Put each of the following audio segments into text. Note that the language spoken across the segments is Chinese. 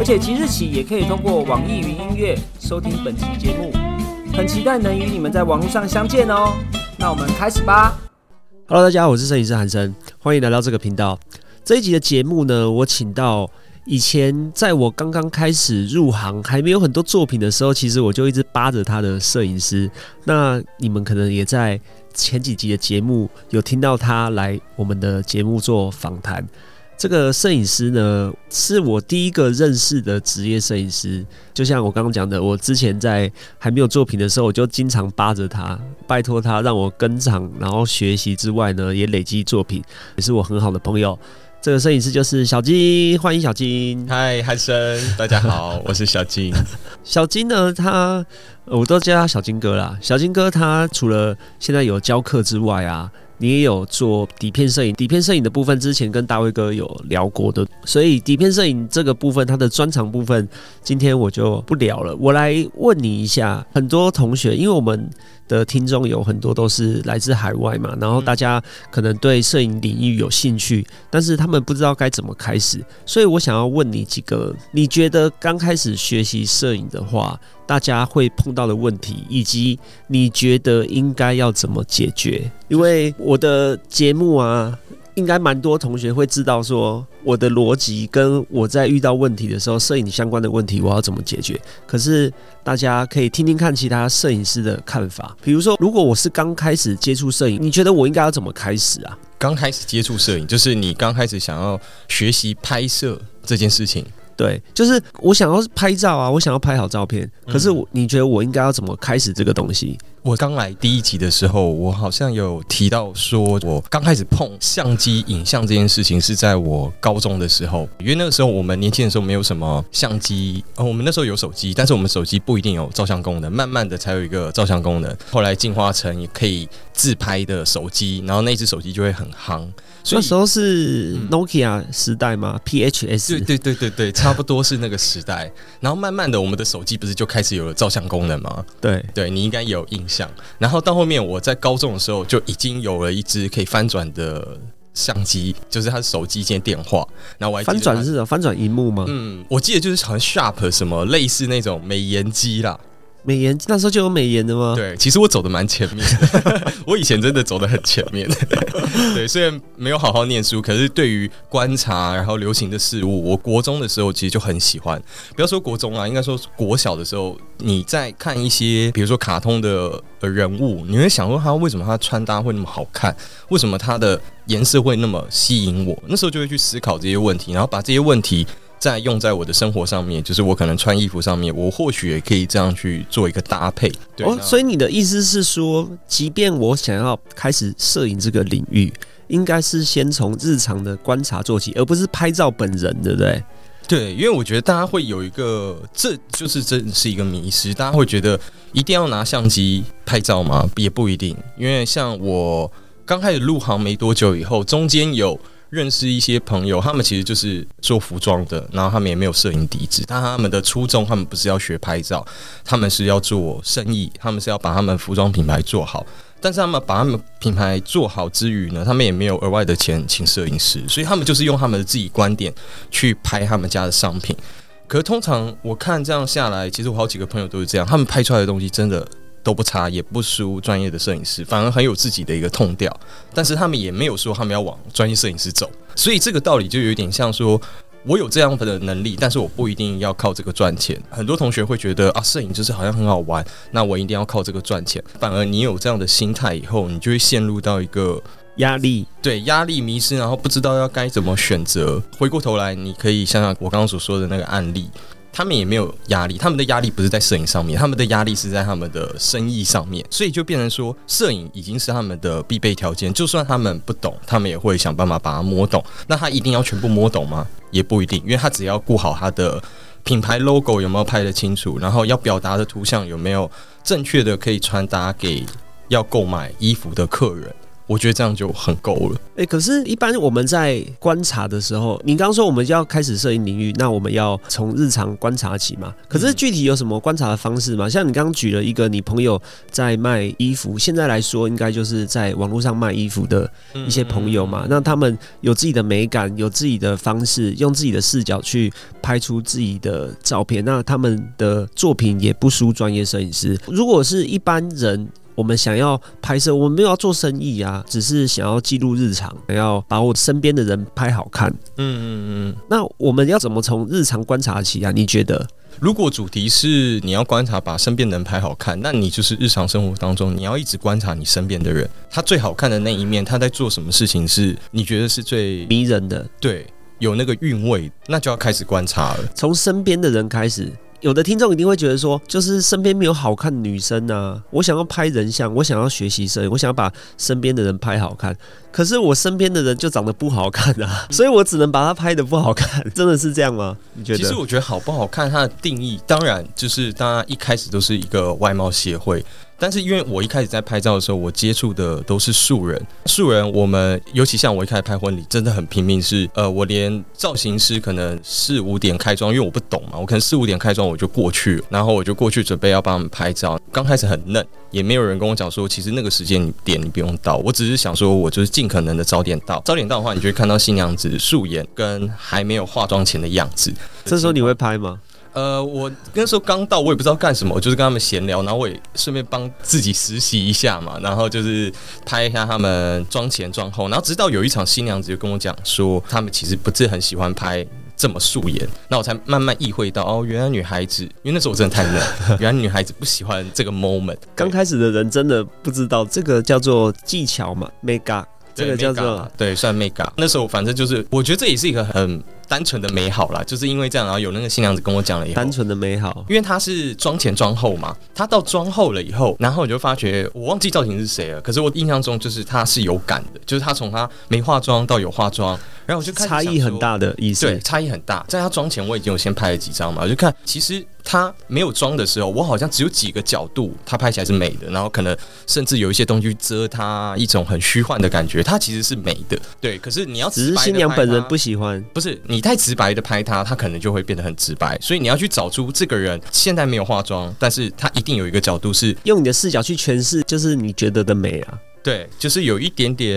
而且即日起也可以通过网易云音乐收听本期节目，很期待能与你们在网络上相见哦。那我们开始吧。Hello，大家好，我是摄影师韩生，欢迎来到这个频道。这一集的节目呢，我请到以前在我刚刚开始入行还没有很多作品的时候，其实我就一直扒着他的摄影师。那你们可能也在前几集的节目有听到他来我们的节目做访谈。这个摄影师呢，是我第一个认识的职业摄影师。就像我刚刚讲的，我之前在还没有作品的时候，我就经常扒着他，拜托他让我跟场，然后学习之外呢，也累积作品，也是我很好的朋友。这个摄影师就是小金，欢迎小金。嗨，汉生，大家好，我是小金。小金呢，他我都叫他小金哥啦。小金哥他除了现在有教课之外啊。你也有做底片摄影，底片摄影的部分之前跟大卫哥有聊过的，所以底片摄影这个部分，它的专长部分，今天我就不聊了。我来问你一下，很多同学，因为我们。的听众有很多都是来自海外嘛，然后大家可能对摄影领域有兴趣，但是他们不知道该怎么开始，所以我想要问你几个，你觉得刚开始学习摄影的话，大家会碰到的问题，以及你觉得应该要怎么解决？因为我的节目啊。应该蛮多同学会知道说我的逻辑跟我在遇到问题的时候，摄影相关的问题我要怎么解决。可是大家可以听听看其他摄影师的看法。比如说，如果我是刚开始接触摄影，你觉得我应该要怎么开始啊？刚开始接触摄影，就是你刚开始想要学习拍摄这件事情。对，就是我想要拍照啊，我想要拍好照片。可是我，你觉得我应该要怎么开始这个东西？我刚来第一集的时候，我好像有提到说，我刚开始碰相机影像这件事情是在我高中的时候，因为那个时候我们年轻的时候没有什么相机，呃，我们那时候有手机，但是我们手机不一定有照相功能，慢慢的才有一个照相功能，后来进化成也可以自拍的手机，然后那只手机就会很夯。那时候是 Nokia 时代吗？PHS 对对对对对，差不多是那个时代。然后慢慢的，我们的手机不是就开始有了照相功能吗？对对，你应该有印象。然后到后面，我在高中的时候就已经有了一支可以翻转的相机，就是它手机兼电话。然后我还翻转是翻转荧幕吗？嗯，我记得就是好像 Sharp 什么类似那种美颜机啦。美颜那时候就有美颜的吗？对，其实我走的蛮前面的，我以前真的走的很前面。对，虽然没有好好念书，可是对于观察然后流行的事物，我国中的时候其实就很喜欢。不要说国中啊，应该说国小的时候，你在看一些比如说卡通的人物，你会想说他为什么他穿搭会那么好看？为什么他的颜色会那么吸引我？那时候就会去思考这些问题，然后把这些问题。再用在我的生活上面，就是我可能穿衣服上面，我或许也可以这样去做一个搭配。哦，所以你的意思是说，即便我想要开始摄影这个领域，应该是先从日常的观察做起，而不是拍照本人，对不对？对，因为我觉得大家会有一个，这就是真是一个迷失，大家会觉得一定要拿相机拍照吗？也不一定，因为像我刚开始入行没多久以后，中间有。认识一些朋友，他们其实就是做服装的，然后他们也没有摄影底子，但他们的初衷，他们不是要学拍照，他们是要做生意，他们是要把他们服装品牌做好。但是他们把他们品牌做好之余呢，他们也没有额外的钱请摄影师，所以他们就是用他们的自己观点去拍他们家的商品。可是通常我看这样下来，其实我好几个朋友都是这样，他们拍出来的东西真的。都不差，也不输专业的摄影师，反而很有自己的一个痛调。但是他们也没有说他们要往专业摄影师走，所以这个道理就有点像说，我有这样的能力，但是我不一定要靠这个赚钱。很多同学会觉得啊，摄影就是好像很好玩，那我一定要靠这个赚钱。反而你有这样的心态以后，你就会陷入到一个压力，对压力迷失，然后不知道要该怎么选择。回过头来，你可以想想我刚刚所说的那个案例。他们也没有压力，他们的压力不是在摄影上面，他们的压力是在他们的生意上面，所以就变成说，摄影已经是他们的必备条件。就算他们不懂，他们也会想办法把它摸懂。那他一定要全部摸懂吗？也不一定，因为他只要顾好他的品牌 logo 有没有拍得清楚，然后要表达的图像有没有正确的可以传达给要购买衣服的客人。我觉得这样就很够了。哎，可是，一般我们在观察的时候，你刚刚说我们要开始摄影领域，那我们要从日常观察起嘛？可是具体有什么观察的方式吗？像你刚刚举了一个你朋友在卖衣服，现在来说应该就是在网络上卖衣服的一些朋友嘛？那他们有自己的美感，有自己的方式，用自己的视角去拍出自己的照片，那他们的作品也不输专业摄影师。如果是一般人。我们想要拍摄，我们没有要做生意啊，只是想要记录日常，想要把我身边的人拍好看。嗯嗯嗯。那我们要怎么从日常观察起啊？你觉得？如果主题是你要观察把身边的人拍好看，那你就是日常生活当中你要一直观察你身边的人，他最好看的那一面，他在做什么事情是你觉得是最迷人的？对，有那个韵味，那就要开始观察了。从身边的人开始。有的听众一定会觉得说，就是身边没有好看女生啊，我想要拍人像，我想要学习摄影，我想要把身边的人拍好看，可是我身边的人就长得不好看啊，所以我只能把他拍的不好看，真的是这样吗？你觉得？其实我觉得好不好看，它的定义当然就是大家一开始都是一个外貌协会。但是因为我一开始在拍照的时候，我接触的都是素人。素人，我们尤其像我一开始拍婚礼，真的很拼命。是呃，我连造型师可能四五点开妆，因为我不懂嘛，我可能四五点开妆我就过去，然后我就过去准备要帮他们拍照。刚开始很嫩，也没有人跟我讲说，其实那个时间点你不用到。我只是想说，我就是尽可能的早点到。早点到的话，你就会看到新娘子素颜跟还没有化妆前的样子。这时候你会拍吗？呃，我那时候刚到，我也不知道干什么，我就是跟他们闲聊，然后我也顺便帮自己实习一下嘛，然后就是拍一下他们妆前妆后，然后直到有一场新娘子就跟我讲说，他们其实不是很喜欢拍这么素颜，那我才慢慢意会到，哦，原来女孩子，因为那时候我真的太嫩，原来女孩子不喜欢这个 moment。刚开始的人真的不知道这个叫做技巧嘛，make，up，这个叫做对，算 make up。那时候反正就是，我觉得这也是一个很。单纯的美好啦，就是因为这样，然后有那个新娘子跟我讲了以后，单纯的美好，因为她是妆前妆后嘛，她到妆后了以后，然后我就发觉我忘记造型是谁了，可是我印象中就是她是有感的，就是她从她没化妆到有化妆，然后我就看差异很大的意思，对，差异很大。在她妆前我已经有先拍了几张嘛，我就看其实她没有妆的时候，我好像只有几个角度她拍起来是美的，然后可能甚至有一些东西遮她一种很虚幻的感觉，她其实是美的，对。可是你要只是新娘本人不喜欢，不是你。太直白的拍他，他可能就会变得很直白。所以你要去找出这个人现在没有化妆，但是他一定有一个角度是用你的视角去诠释，就是你觉得的美啊。对，就是有一点点，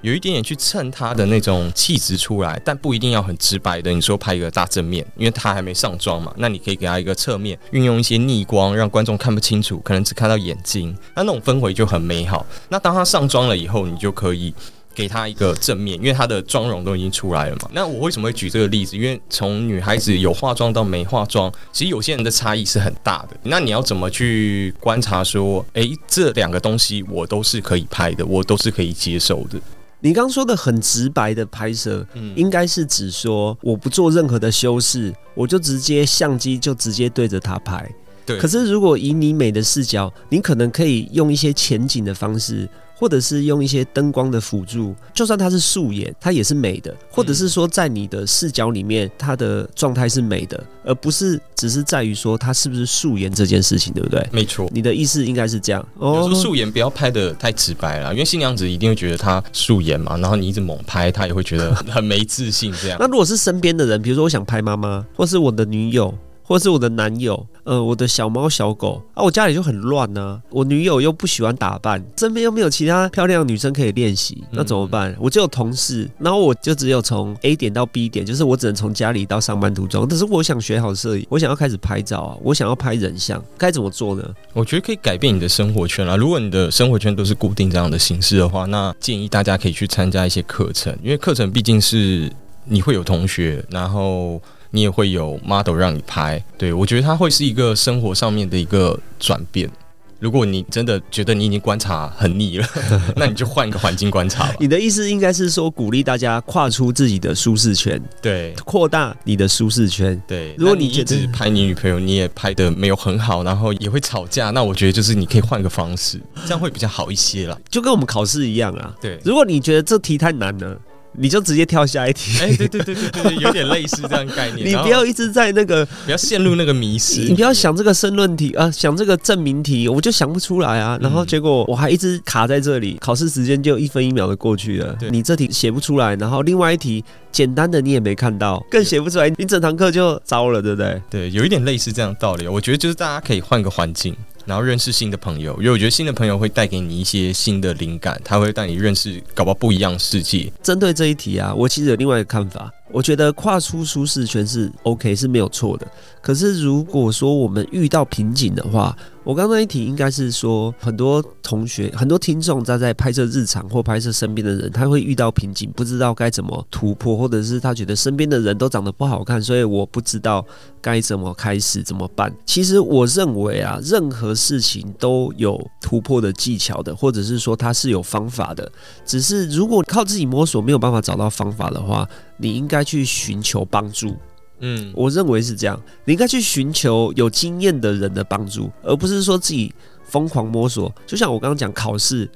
有一点点去蹭他的那种气质出来，但不一定要很直白的。你说拍一个大正面，因为他还没上妆嘛，那你可以给他一个侧面，运用一些逆光，让观众看不清楚，可能只看到眼睛，那那种氛围就很美好。那当他上妆了以后，你就可以。给她一个正面，因为她的妆容都已经出来了嘛。那我为什么会举这个例子？因为从女孩子有化妆到没化妆，其实有些人的差异是很大的。那你要怎么去观察说，诶，这两个东西我都是可以拍的，我都是可以接受的？你刚说的很直白的拍摄，嗯应该是指说我不做任何的修饰，我就直接相机就直接对着她拍。对。可是如果以你美的视角，你可能可以用一些前景的方式。或者是用一些灯光的辅助，就算它是素颜，它也是美的。或者是说，在你的视角里面，它的状态是美的，而不是只是在于说它是不是素颜这件事情，对不对？没错，你的意思应该是这样。哦，说素颜不要拍的太直白了，因为新娘子一定会觉得她素颜嘛，然后你一直猛拍，她也会觉得很没自信。这样。那如果是身边的人，比如说我想拍妈妈，或是我的女友。或是我的男友，呃，我的小猫小狗啊，我家里就很乱呢。我女友又不喜欢打扮，身边又没有其他漂亮的女生可以练习，那怎么办？我就有同事，然后我就只有从 A 点到 B 点，就是我只能从家里到上班途中。但是我想学好摄影，我想要开始拍照啊，我想要拍人像，该怎么做呢？我觉得可以改变你的生活圈啊。如果你的生活圈都是固定这样的形式的话，那建议大家可以去参加一些课程，因为课程毕竟是你会有同学，然后。你也会有 model 让你拍，对我觉得它会是一个生活上面的一个转变。如果你真的觉得你已经观察很腻了，那你就换一个环境观察。你的意思应该是说鼓励大家跨出自己的舒适圈，对，扩大你的舒适圈。对，如果你一直拍你女朋友，你也拍的没有很好，然后也会吵架，那我觉得就是你可以换个方式，这样会比较好一些了。就跟我们考试一样啊。对，如果你觉得这题太难了。你就直接跳下一题。哎，对对对对对，有点类似这样概念。你不要一直在那个，不要陷入那个迷失。你不要想这个申论题啊，想这个证明题，我就想不出来啊。然后结果我还一直卡在这里，考试时间就一分一秒的过去了。你这题写不出来，然后另外一题简单的你也没看到，更写不出来，你整堂课就糟了，对不对？对，有一点类似这样道理。我觉得就是大家可以换个环境。然后认识新的朋友，因为我觉得新的朋友会带给你一些新的灵感，他会带你认识搞不好不一样世界。针对这一题啊，我其实有另外一个看法。我觉得跨出舒适圈是 OK 是没有错的，可是如果说我们遇到瓶颈的话，我刚刚一提应该是说很多同学、很多听众在在拍摄日常或拍摄身边的人，他会遇到瓶颈，不知道该怎么突破，或者是他觉得身边的人都长得不好看，所以我不知道该怎么开始怎么办。其实我认为啊，任何事情都有突破的技巧的，或者是说它是有方法的，只是如果靠自己摸索没有办法找到方法的话。你应该去寻求帮助，嗯，我认为是这样。你应该去寻求有经验的人的帮助，而不是说自己疯狂摸索。就像我刚刚讲考试，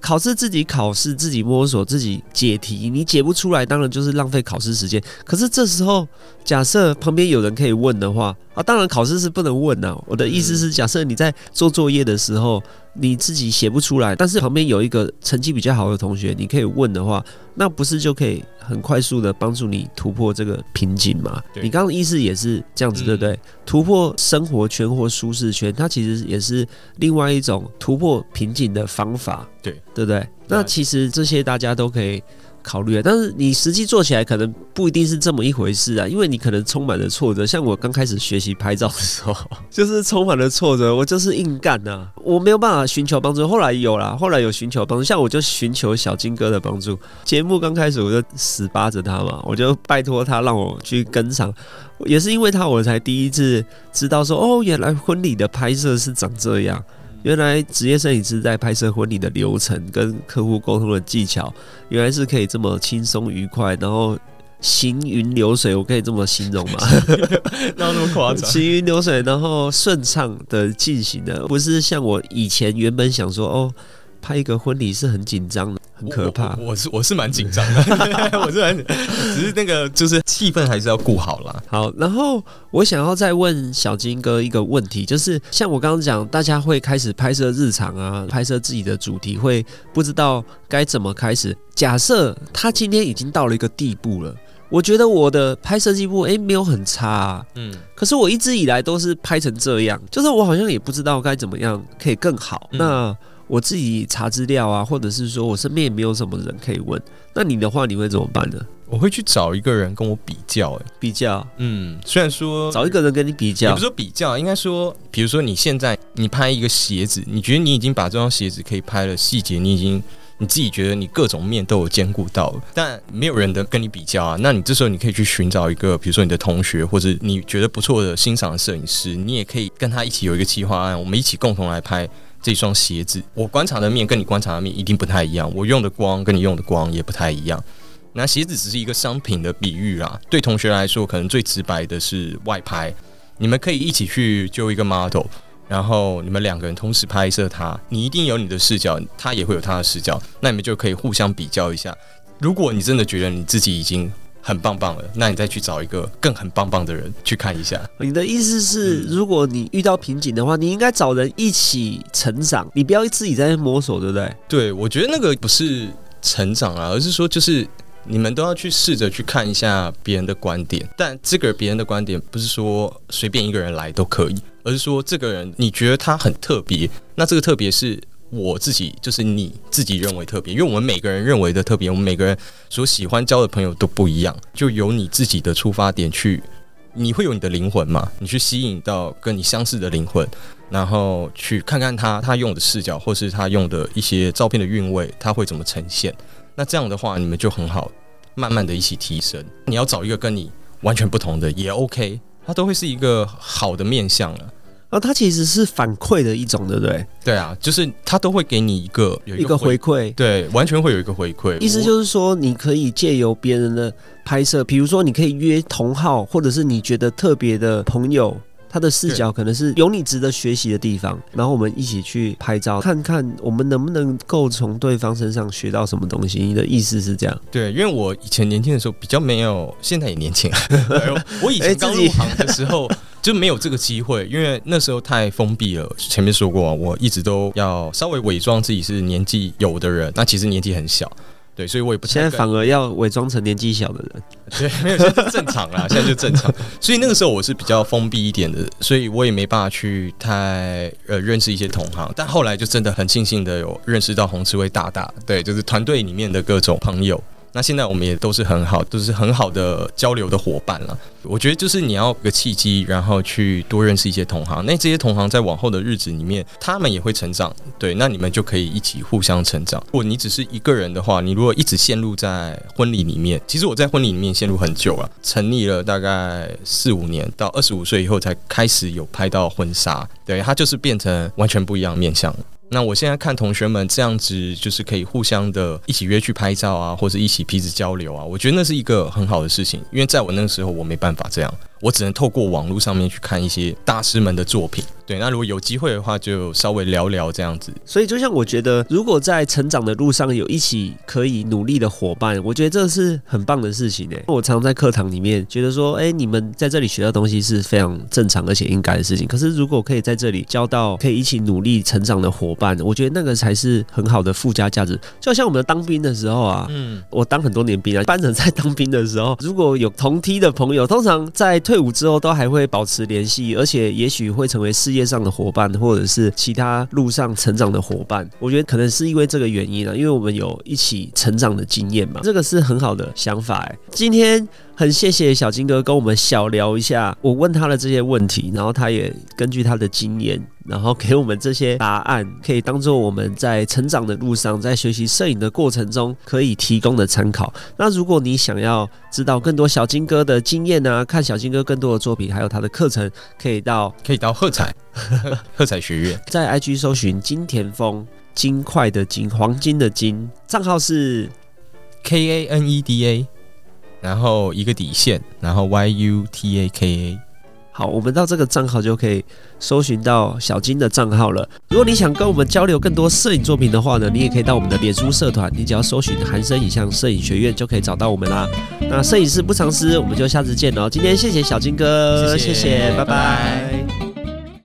考试自己考试，自己摸索，自己解题，你解不出来，当然就是浪费考试时间。可是这时候，假设旁边有人可以问的话，啊，当然考试是不能问的。我的意思是，假设你在做作业的时候。你自己写不出来，但是旁边有一个成绩比较好的同学，你可以问的话，那不是就可以很快速的帮助你突破这个瓶颈吗？你刚刚的意思也是这样子，对不对？突破生活圈或舒适圈，它其实也是另外一种突破瓶颈的方法，对对不对？那其实这些大家都可以。考虑啊，但是你实际做起来可能不一定是这么一回事啊，因为你可能充满了挫折。像我刚开始学习拍照的时候，就是充满了挫折，我就是硬干呐，我没有办法寻求帮助。后来有啦，后来有寻求帮助，像我就寻求小金哥的帮助。节目刚开始我就死扒着他嘛，我就拜托他让我去跟上，也是因为他我才第一次知道说，哦，原来婚礼的拍摄是长这样。原来职业摄影师在拍摄婚礼的流程跟客户沟通的技巧，原来是可以这么轻松愉快，然后行云流水，我可以这么形容吗？那那么夸张？行云流水，然后顺畅的进行的，不是像我以前原本想说哦。拍一个婚礼是很紧张的，很可怕。我是我是蛮紧张的，我是蛮，只是那个就是气氛还是要顾好啦。好，然后我想要再问小金哥一个问题，就是像我刚刚讲，大家会开始拍摄日常啊，拍摄自己的主题，会不知道该怎么开始。假设他今天已经到了一个地步了，我觉得我的拍摄进步诶没有很差，嗯，可是我一直以来都是拍成这样，就是我好像也不知道该怎么样可以更好。那我自己查资料啊，或者是说我身边也没有什么人可以问。那你的话，你会怎么办呢？我会去找一个人跟我比较，哎，比较，嗯，虽然说找一个人跟你比较，也不是说比较，应该说，比如说你现在你拍一个鞋子，你觉得你已经把这双鞋子可以拍了细节，你已经你自己觉得你各种面都有兼顾到了，但没有人的跟你比较啊。那你这时候你可以去寻找一个，比如说你的同学或者你觉得不错的欣赏的摄影师，你也可以跟他一起有一个计划案，我们一起共同来拍。这双鞋子，我观察的面跟你观察的面一定不太一样，我用的光跟你用的光也不太一样。那鞋子只是一个商品的比喻啊，对同学来说，可能最直白的是外拍。你们可以一起去揪一个 model，然后你们两个人同时拍摄他，你一定有你的视角，他也会有他的视角，那你们就可以互相比较一下。如果你真的觉得你自己已经很棒棒了，那你再去找一个更很棒棒的人去看一下。你的意思是，如果你遇到瓶颈的话，你应该找人一起成长，你不要自己在摸索，对不对？对，我觉得那个不是成长啊，而是说就是你们都要去试着去看一下别人的观点，但这个别人的观点不是说随便一个人来都可以，而是说这个人你觉得他很特别，那这个特别是。我自己就是你自己认为特别，因为我们每个人认为的特别，我们每个人所喜欢交的朋友都不一样，就有你自己的出发点去，你会有你的灵魂嘛？你去吸引到跟你相似的灵魂，然后去看看他他用的视角，或是他用的一些照片的韵味，他会怎么呈现？那这样的话，你们就很好，慢慢的一起提升。你要找一个跟你完全不同的也 OK，它都会是一个好的面相了。它其实是反馈的一种，对不对？对啊，就是它都会给你一个有一个回馈，对，完全会有一个回馈。意思就是说，你可以借由别人的拍摄，比如说你可以约同号，或者是你觉得特别的朋友，他的视角可能是有你值得学习的地方，然后我们一起去拍照，看看我们能不能够从对方身上学到什么东西。你的意思是这样？对，因为我以前年轻的时候比较没有，现在也年轻。我以前刚入行的时候 就没有这个机会，因为那时候太封闭了。前面说过，我一直都要稍微伪装自己是年纪有的人，那其实年纪很小。对，所以我也不现在反而要伪装成年纪小的人。对，没有，现在正常啦，现在就正常。所以那个时候我是比较封闭一点的，所以我也没办法去太呃认识一些同行。但后来就真的很庆幸的有认识到红赤威大大，对，就是团队里面的各种朋友。那现在我们也都是很好，都是很好的交流的伙伴了。我觉得就是你要有个契机，然后去多认识一些同行。那这些同行在往后的日子里面，他们也会成长。对，那你们就可以一起互相成长。如果你只是一个人的话，你如果一直陷入在婚礼里面，其实我在婚礼里面陷入很久了，沉溺了大概四五年，到二十五岁以后才开始有拍到婚纱。对，它就是变成完全不一样面相。那我现在看同学们这样子，就是可以互相的一起约去拍照啊，或者一起彼此交流啊，我觉得那是一个很好的事情。因为在我那个时候，我没办法这样，我只能透过网络上面去看一些大师们的作品。对，那如果有机会的话，就稍微聊聊这样子。所以，就像我觉得，如果在成长的路上有一起可以努力的伙伴，我觉得这是很棒的事情诶。我常在课堂里面觉得说，哎，你们在这里学到东西是非常正常而且应该的事情。可是，如果可以在这里交到可以一起努力成长的伙伴，我觉得那个才是很好的附加价值。就像我们当兵的时候啊，嗯，我当很多年兵啊，班长在当兵的时候，如果有同梯的朋友，通常在退伍之后都还会保持联系，而且也许会成为事业。街上的伙伴，或者是其他路上成长的伙伴，我觉得可能是因为这个原因啊，因为我们有一起成长的经验嘛，这个是很好的想法。今天很谢谢小金哥跟我们小聊一下，我问他的这些问题，然后他也根据他的经验。然后给我们这些答案，可以当做我们在成长的路上，在学习摄影的过程中可以提供的参考。那如果你想要知道更多小金哥的经验呢，看小金哥更多的作品，还有他的课程，可以到可以到喝彩喝彩学院，在 IG 搜寻金田丰金块的金黄金的金，账号是 K A N E D A，然后一个底线，然后 Y U T A K A。好，我们到这个账号就可以搜寻到小金的账号了。如果你想跟我们交流更多摄影作品的话呢，你也可以到我们的脸书社团，你只要搜寻“韩生影像摄影学院”就可以找到我们啦。那摄影师不藏私，我们就下次见喽。今天谢谢小金哥，谢谢，拜拜。